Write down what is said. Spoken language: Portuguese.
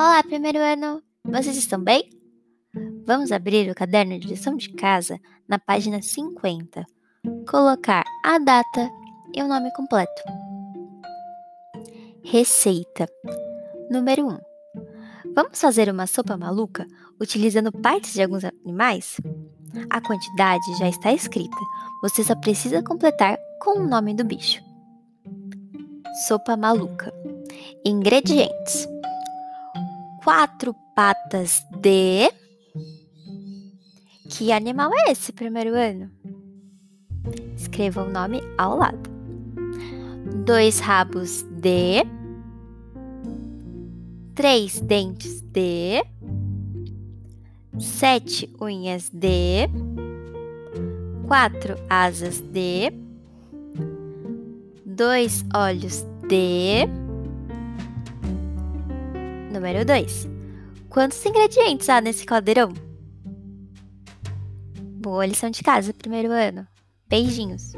Olá, primeiro ano! Vocês estão bem? Vamos abrir o caderno de lição de casa na página 50. Colocar a data e o nome completo. Receita. Número 1. Vamos fazer uma sopa maluca utilizando partes de alguns animais? A quantidade já está escrita, você só precisa completar com o nome do bicho. Sopa maluca. Ingredientes: quatro patas de. Que animal é esse, primeiro ano? Escreva o nome ao lado. Dois rabos de. Três dentes de. Sete unhas de. Quatro asas de. Dois olhos de. Número 2. Quantos ingredientes há nesse caldeirão? Boa lição de casa, primeiro ano. Beijinhos.